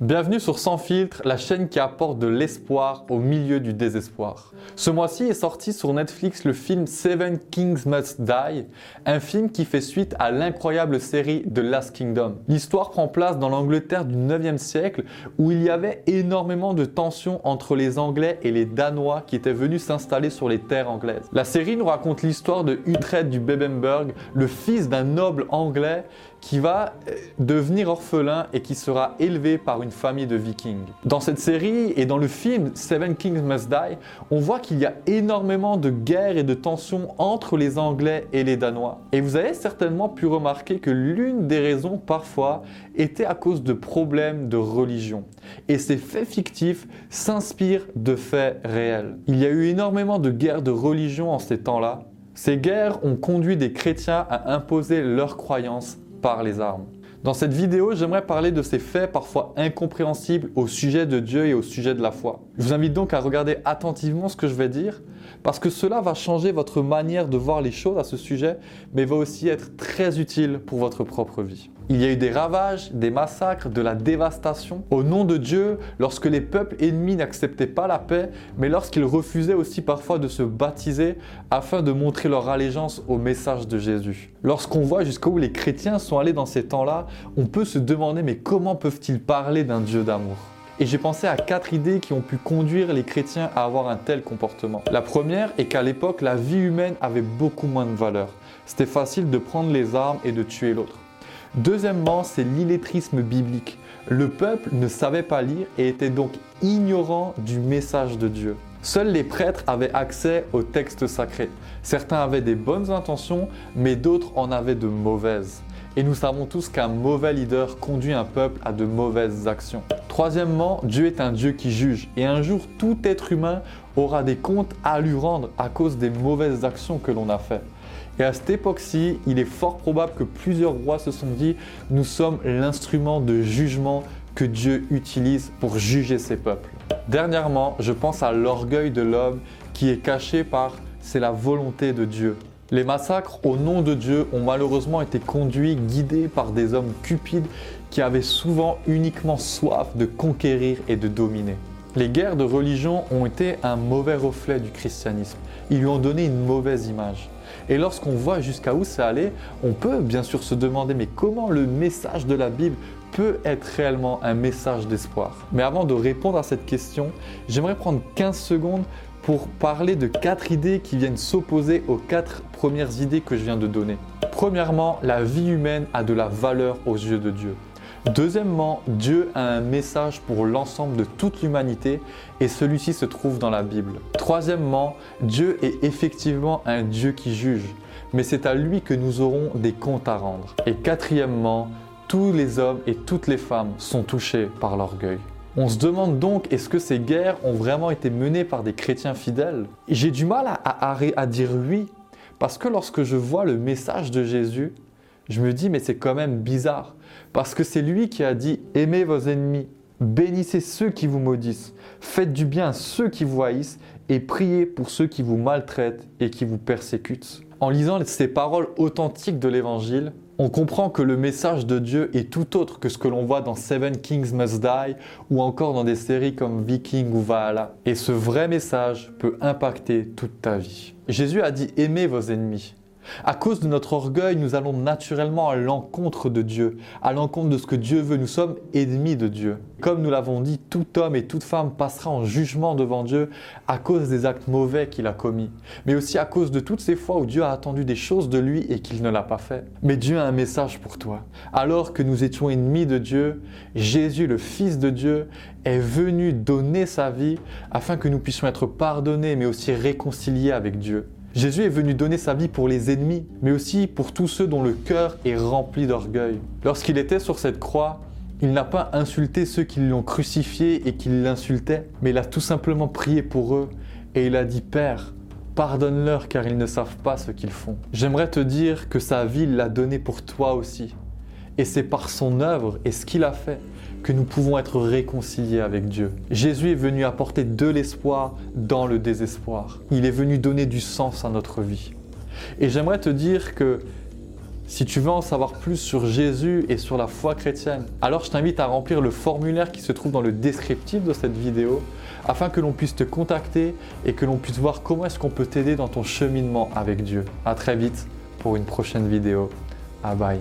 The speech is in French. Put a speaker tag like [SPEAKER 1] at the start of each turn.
[SPEAKER 1] Bienvenue sur Sans filtre, la chaîne qui apporte de l'espoir au milieu du désespoir. Ce mois-ci est sorti sur Netflix le film Seven Kings Must Die, un film qui fait suite à l'incroyable série The Last Kingdom. L'histoire prend place dans l'Angleterre du 9e siècle où il y avait énormément de tensions entre les Anglais et les Danois qui étaient venus s'installer sur les terres anglaises. La série nous raconte l'histoire de Utrecht du Bebenberg, le fils d'un noble anglais qui va euh, devenir orphelin et qui sera élevé par une famille de vikings. Dans cette série et dans le film Seven Kings Must Die, on voit qu'il y a énormément de guerres et de tensions entre les Anglais et les Danois. Et vous avez certainement pu remarquer que l'une des raisons parfois était à cause de problèmes de religion. Et ces faits fictifs s'inspirent de faits réels. Il y a eu énormément de guerres de religion en ces temps-là. Ces guerres ont conduit des chrétiens à imposer leurs croyances par les armes. Dans cette vidéo, j'aimerais parler de ces faits parfois incompréhensibles au sujet de Dieu et au sujet de la foi. Je vous invite donc à regarder attentivement ce que je vais dire, parce que cela va changer votre manière de voir les choses à ce sujet, mais va aussi être très utile pour votre propre vie. Il y a eu des ravages, des massacres, de la dévastation. Au nom de Dieu, lorsque les peuples ennemis n'acceptaient pas la paix, mais lorsqu'ils refusaient aussi parfois de se baptiser afin de montrer leur allégeance au message de Jésus. Lorsqu'on voit jusqu'où les chrétiens sont allés dans ces temps-là, on peut se demander mais comment peuvent-ils parler d'un Dieu d'amour? Et j'ai pensé à quatre idées qui ont pu conduire les chrétiens à avoir un tel comportement. La première est qu'à l'époque, la vie humaine avait beaucoup moins de valeur. C'était facile de prendre les armes et de tuer l'autre. Deuxièmement, c'est l'illettrisme biblique. Le peuple ne savait pas lire et était donc ignorant du message de Dieu. Seuls les prêtres avaient accès au texte sacré. Certains avaient des bonnes intentions, mais d'autres en avaient de mauvaises. Et nous savons tous qu'un mauvais leader conduit un peuple à de mauvaises actions. Troisièmement, Dieu est un Dieu qui juge. Et un jour, tout être humain aura des comptes à lui rendre à cause des mauvaises actions que l'on a faites. Et à cette époque-ci, il est fort probable que plusieurs rois se sont dit, nous sommes l'instrument de jugement que Dieu utilise pour juger ses peuples. Dernièrement, je pense à l'orgueil de l'homme qui est caché par c'est la volonté de Dieu. Les massacres au nom de Dieu ont malheureusement été conduits, guidés par des hommes cupides qui avaient souvent uniquement soif de conquérir et de dominer. Les guerres de religion ont été un mauvais reflet du christianisme. Ils lui ont donné une mauvaise image. Et lorsqu'on voit jusqu'à où c'est allé, on peut bien sûr se demander mais comment le message de la Bible peut être réellement un message d'espoir? Mais avant de répondre à cette question, j'aimerais prendre 15 secondes pour parler de quatre idées qui viennent s'opposer aux quatre premières idées que je viens de donner. Premièrement, la vie humaine a de la valeur aux yeux de Dieu. Deuxièmement, Dieu a un message pour l'ensemble de toute l'humanité et celui-ci se trouve dans la Bible. Troisièmement, Dieu est effectivement un Dieu qui juge, mais c'est à lui que nous aurons des comptes à rendre. Et quatrièmement, tous les hommes et toutes les femmes sont touchés par l'orgueil. On se demande donc est-ce que ces guerres ont vraiment été menées par des chrétiens fidèles? J'ai du mal à, dire oui, parce que lorsque je vois le message de Jésus, je me dis mais c'est quand même bizarre. Parce que c'est lui qui a dit aimez vos ennemis, bénissez ceux qui vous maudissent, faites du bien ceux qui vous haïssent et priez pour ceux qui vous maltraitent et qui vous persécutent. En lisant ces paroles authentiques de l'Évangile, on comprend que le message de Dieu est tout autre que ce que l'on voit dans Seven Kings Must Die ou encore dans des séries comme Viking ou Valhalla. Et ce vrai message peut impacter toute ta vie. Jésus a dit aimez vos ennemis. À cause de notre orgueil, nous allons naturellement à l'encontre de Dieu, à l'encontre de ce que Dieu veut. Nous sommes ennemis de Dieu. Comme nous l'avons dit, tout homme et toute femme passera en jugement devant Dieu à cause des actes mauvais qu'il a commis, mais aussi à cause de toutes ces fois où Dieu a attendu des choses de lui et qu'il ne l'a pas fait. Mais Dieu a un message pour toi. Alors que nous étions ennemis de Dieu, Jésus, le Fils de Dieu, est venu donner sa vie afin que nous puissions être pardonnés, mais aussi réconciliés avec Dieu. Jésus est venu donner sa vie pour les ennemis, mais aussi pour tous ceux dont le cœur est rempli d'orgueil. Lorsqu'il était sur cette croix, il n'a pas insulté ceux qui l'ont crucifié et qui l'insultaient, mais il a tout simplement prié pour eux et il a dit Père, pardonne-leur car ils ne savent pas ce qu'ils font. J'aimerais te dire que sa vie l'a donnée pour toi aussi. Et c'est par son œuvre et ce qu'il a fait que nous pouvons être réconciliés avec Dieu. Jésus est venu apporter de l'espoir dans le désespoir. Il est venu donner du sens à notre vie. Et j'aimerais te dire que Si tu veux en savoir plus sur Jésus et sur la foi chrétienne, alors je t'invite à remplir le formulaire qui se trouve dans le descriptif de cette vidéo afin que l'on puisse te contacter et que l'on puisse voir comment est-ce qu'on peut t'aider dans ton cheminement avec Dieu. A très vite pour une prochaine vidéo. Bye.